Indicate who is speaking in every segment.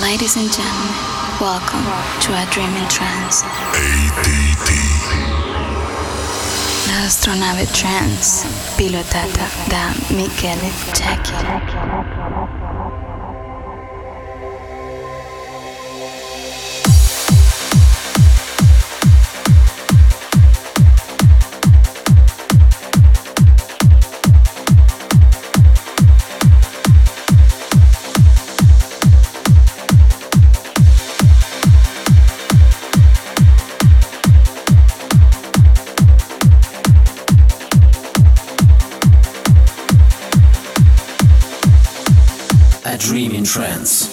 Speaker 1: Ladies and gentlemen, welcome to a dreaming trance.
Speaker 2: ADT.
Speaker 1: La astronave trance pilotata da Michele Jackie.
Speaker 3: Trance.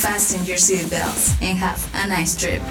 Speaker 4: Fasten your seatbelts and have a nice trip.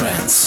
Speaker 3: Trance.